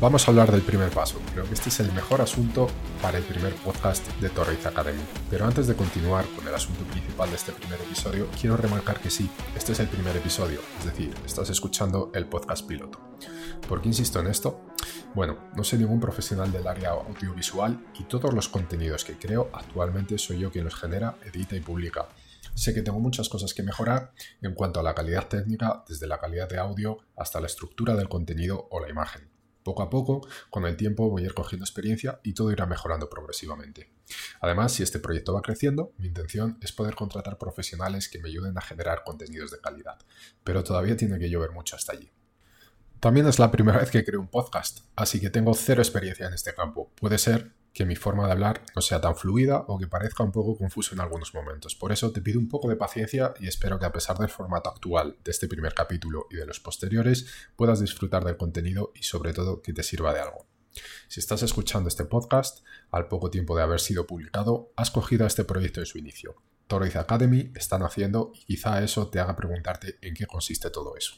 Vamos a hablar del primer paso. Creo que este es el mejor asunto para el primer podcast de Torres Academy. Pero antes de continuar con el asunto principal de este primer episodio, quiero remarcar que sí, este es el primer episodio, es decir, estás escuchando el podcast piloto. ¿Por qué insisto en esto? Bueno, no soy ningún profesional del área audiovisual y todos los contenidos que creo actualmente soy yo quien los genera, edita y publica. Sé que tengo muchas cosas que mejorar en cuanto a la calidad técnica, desde la calidad de audio hasta la estructura del contenido o la imagen. Poco a poco, con el tiempo voy a ir cogiendo experiencia y todo irá mejorando progresivamente. Además, si este proyecto va creciendo, mi intención es poder contratar profesionales que me ayuden a generar contenidos de calidad, pero todavía tiene que llover mucho hasta allí. También es la primera vez que creo un podcast, así que tengo cero experiencia en este campo. Puede ser que mi forma de hablar no sea tan fluida o que parezca un poco confuso en algunos momentos. Por eso te pido un poco de paciencia y espero que a pesar del formato actual de este primer capítulo y de los posteriores puedas disfrutar del contenido y sobre todo que te sirva de algo. Si estás escuchando este podcast, al poco tiempo de haber sido publicado, has cogido este proyecto en su inicio. Toroiz Academy están haciendo y quizá eso te haga preguntarte en qué consiste todo eso.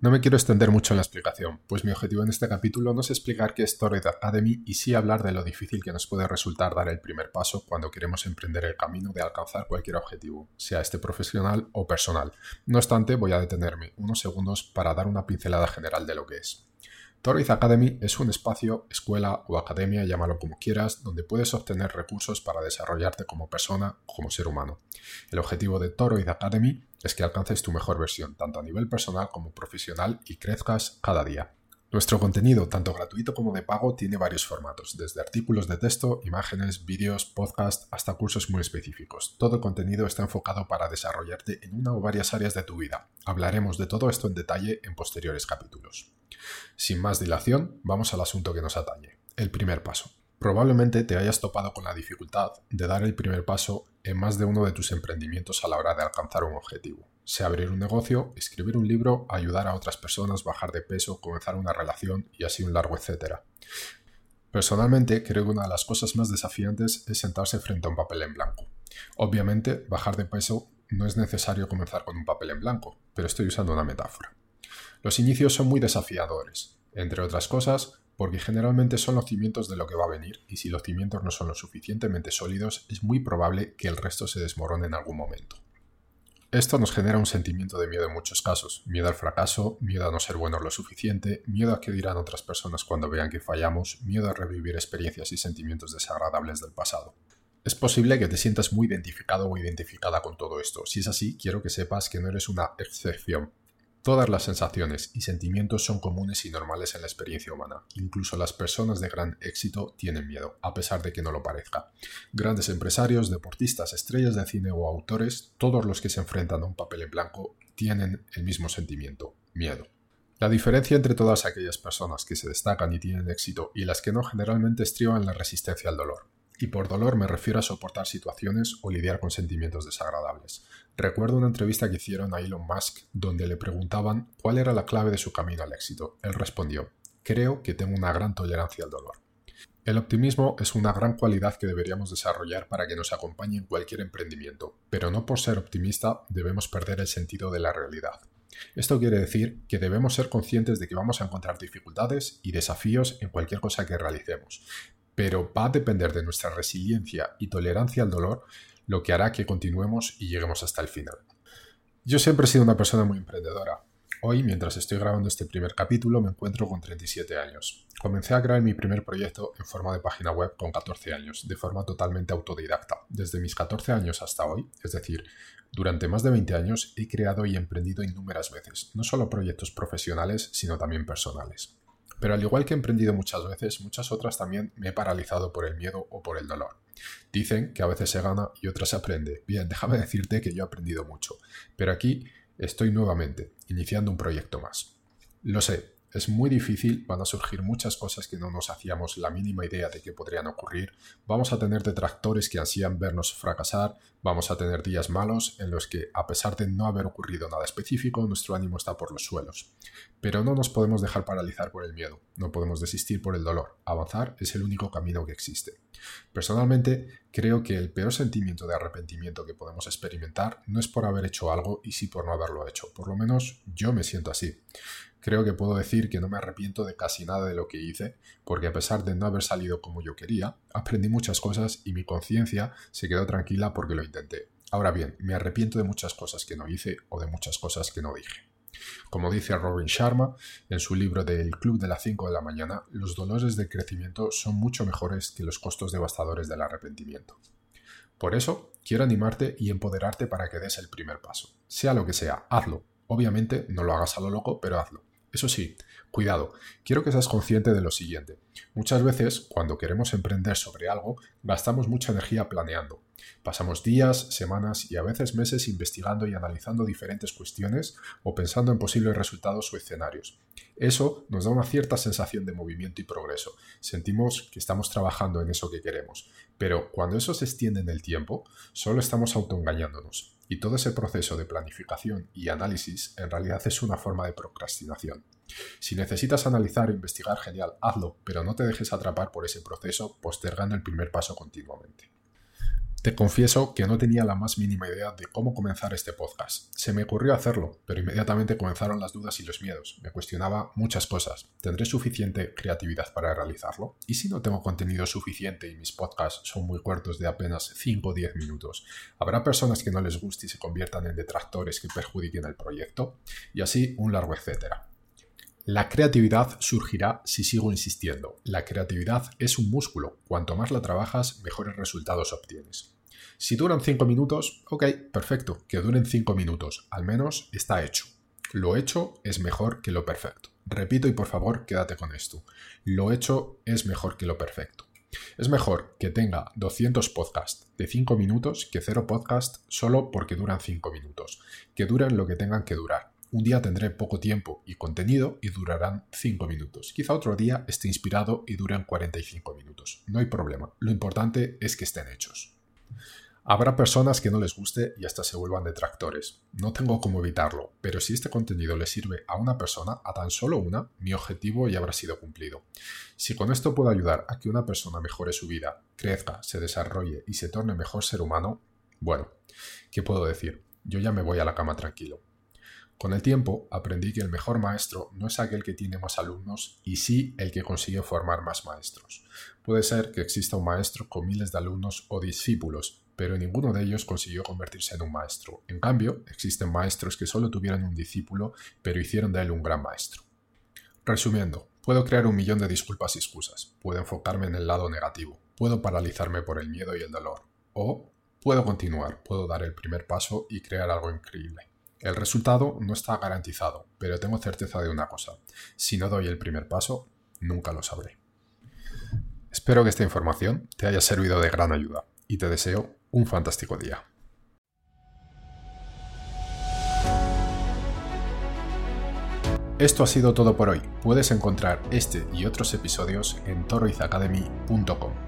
No me quiero extender mucho en la explicación, pues mi objetivo en este capítulo no es explicar qué es Torrid Academy y sí hablar de lo difícil que nos puede resultar dar el primer paso cuando queremos emprender el camino de alcanzar cualquier objetivo, sea este profesional o personal. No obstante, voy a detenerme unos segundos para dar una pincelada general de lo que es. Toroid Academy es un espacio, escuela o academia, llámalo como quieras, donde puedes obtener recursos para desarrollarte como persona o como ser humano. El objetivo de Toroid Academy es que alcances tu mejor versión, tanto a nivel personal como profesional, y crezcas cada día. Nuestro contenido, tanto gratuito como de pago, tiene varios formatos, desde artículos de texto, imágenes, vídeos, podcast, hasta cursos muy específicos. Todo el contenido está enfocado para desarrollarte en una o varias áreas de tu vida. Hablaremos de todo esto en detalle en posteriores capítulos. Sin más dilación, vamos al asunto que nos atañe, el primer paso. Probablemente te hayas topado con la dificultad de dar el primer paso en más de uno de tus emprendimientos a la hora de alcanzar un objetivo. Sea abrir un negocio, escribir un libro, ayudar a otras personas, bajar de peso, comenzar una relación y así un largo etcétera. Personalmente creo que una de las cosas más desafiantes es sentarse frente a un papel en blanco. Obviamente, bajar de peso no es necesario comenzar con un papel en blanco, pero estoy usando una metáfora. Los inicios son muy desafiadores, entre otras cosas porque generalmente son los cimientos de lo que va a venir y si los cimientos no son lo suficientemente sólidos es muy probable que el resto se desmorone en algún momento. Esto nos genera un sentimiento de miedo en muchos casos, miedo al fracaso, miedo a no ser buenos lo suficiente, miedo a que dirán otras personas cuando vean que fallamos, miedo a revivir experiencias y sentimientos desagradables del pasado. Es posible que te sientas muy identificado o identificada con todo esto. Si es así, quiero que sepas que no eres una excepción. Todas las sensaciones y sentimientos son comunes y normales en la experiencia humana. Incluso las personas de gran éxito tienen miedo, a pesar de que no lo parezca. Grandes empresarios, deportistas, estrellas de cine o autores, todos los que se enfrentan a un papel en blanco tienen el mismo sentimiento, miedo. La diferencia entre todas aquellas personas que se destacan y tienen éxito y las que no generalmente estriba en la resistencia al dolor. Y por dolor me refiero a soportar situaciones o lidiar con sentimientos desagradables. Recuerdo una entrevista que hicieron a Elon Musk donde le preguntaban cuál era la clave de su camino al éxito. Él respondió, creo que tengo una gran tolerancia al dolor. El optimismo es una gran cualidad que deberíamos desarrollar para que nos acompañe en cualquier emprendimiento, pero no por ser optimista debemos perder el sentido de la realidad. Esto quiere decir que debemos ser conscientes de que vamos a encontrar dificultades y desafíos en cualquier cosa que realicemos, pero va a depender de nuestra resiliencia y tolerancia al dolor lo que hará que continuemos y lleguemos hasta el final. Yo siempre he sido una persona muy emprendedora. Hoy, mientras estoy grabando este primer capítulo, me encuentro con 37 años. Comencé a crear mi primer proyecto en forma de página web con 14 años, de forma totalmente autodidacta. Desde mis 14 años hasta hoy, es decir, durante más de 20 años, he creado y emprendido innumerables veces, no solo proyectos profesionales, sino también personales. Pero al igual que he emprendido muchas veces, muchas otras también me he paralizado por el miedo o por el dolor. Dicen que a veces se gana y otras se aprende. Bien, déjame decirte que yo he aprendido mucho, pero aquí estoy nuevamente, iniciando un proyecto más. Lo sé, es muy difícil, van a surgir muchas cosas que no nos hacíamos la mínima idea de que podrían ocurrir, vamos a tener detractores que ansían vernos fracasar, vamos a tener días malos en los que, a pesar de no haber ocurrido nada específico, nuestro ánimo está por los suelos. Pero no nos podemos dejar paralizar por el miedo, no podemos desistir por el dolor, avanzar es el único camino que existe. Personalmente, creo que el peor sentimiento de arrepentimiento que podemos experimentar no es por haber hecho algo y sí por no haberlo hecho, por lo menos yo me siento así. Creo que puedo decir que no me arrepiento de casi nada de lo que hice, porque a pesar de no haber salido como yo quería, aprendí muchas cosas y mi conciencia se quedó tranquila porque lo intenté. Ahora bien, me arrepiento de muchas cosas que no hice o de muchas cosas que no dije. Como dice Robin Sharma en su libro del Club de las 5 de la mañana, los dolores de crecimiento son mucho mejores que los costos devastadores del arrepentimiento. Por eso, quiero animarte y empoderarte para que des el primer paso. Sea lo que sea, hazlo. Obviamente, no lo hagas a lo loco, pero hazlo. Eso sí, cuidado, quiero que seas consciente de lo siguiente. Muchas veces, cuando queremos emprender sobre algo, gastamos mucha energía planeando. Pasamos días, semanas y a veces meses investigando y analizando diferentes cuestiones o pensando en posibles resultados o escenarios. Eso nos da una cierta sensación de movimiento y progreso. Sentimos que estamos trabajando en eso que queremos. Pero cuando eso se extiende en el tiempo, solo estamos autoengañándonos. Y todo ese proceso de planificación y análisis en realidad es una forma de procrastinación. Si necesitas analizar e investigar, genial, hazlo, pero no te dejes atrapar por ese proceso postergando el primer paso continuamente. Te confieso que no tenía la más mínima idea de cómo comenzar este podcast. Se me ocurrió hacerlo, pero inmediatamente comenzaron las dudas y los miedos. Me cuestionaba muchas cosas. ¿Tendré suficiente creatividad para realizarlo? ¿Y si no tengo contenido suficiente y mis podcasts son muy cortos de apenas 5 o 10 minutos? ¿Habrá personas que no les guste y se conviertan en detractores que perjudiquen el proyecto? Y así un largo etcétera. La creatividad surgirá si sigo insistiendo. La creatividad es un músculo. Cuanto más la trabajas, mejores resultados obtienes. Si duran 5 minutos, ok, perfecto, que duren 5 minutos. Al menos está hecho. Lo hecho es mejor que lo perfecto. Repito y por favor quédate con esto. Lo hecho es mejor que lo perfecto. Es mejor que tenga 200 podcasts de 5 minutos que 0 podcasts solo porque duran 5 minutos. Que duren lo que tengan que durar. Un día tendré poco tiempo y contenido y durarán 5 minutos. Quizá otro día esté inspirado y duren 45 minutos. No hay problema. Lo importante es que estén hechos. Habrá personas que no les guste y hasta se vuelvan detractores. No tengo cómo evitarlo, pero si este contenido le sirve a una persona, a tan solo una, mi objetivo ya habrá sido cumplido. Si con esto puedo ayudar a que una persona mejore su vida, crezca, se desarrolle y se torne mejor ser humano, bueno, ¿qué puedo decir? Yo ya me voy a la cama tranquilo. Con el tiempo aprendí que el mejor maestro no es aquel que tiene más alumnos y sí el que consigue formar más maestros. Puede ser que exista un maestro con miles de alumnos o discípulos, pero ninguno de ellos consiguió convertirse en un maestro. En cambio, existen maestros que solo tuvieron un discípulo, pero hicieron de él un gran maestro. Resumiendo, puedo crear un millón de disculpas y excusas, puedo enfocarme en el lado negativo, puedo paralizarme por el miedo y el dolor, o puedo continuar, puedo dar el primer paso y crear algo increíble. El resultado no está garantizado, pero tengo certeza de una cosa. Si no doy el primer paso, nunca lo sabré. Espero que esta información te haya servido de gran ayuda y te deseo un fantástico día. Esto ha sido todo por hoy. Puedes encontrar este y otros episodios en toroizacademy.com.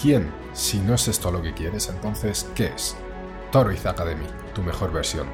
¿quién? Si no es esto lo que quieres, entonces, ¿qué es? Toroiz Academy, tu mejor versión.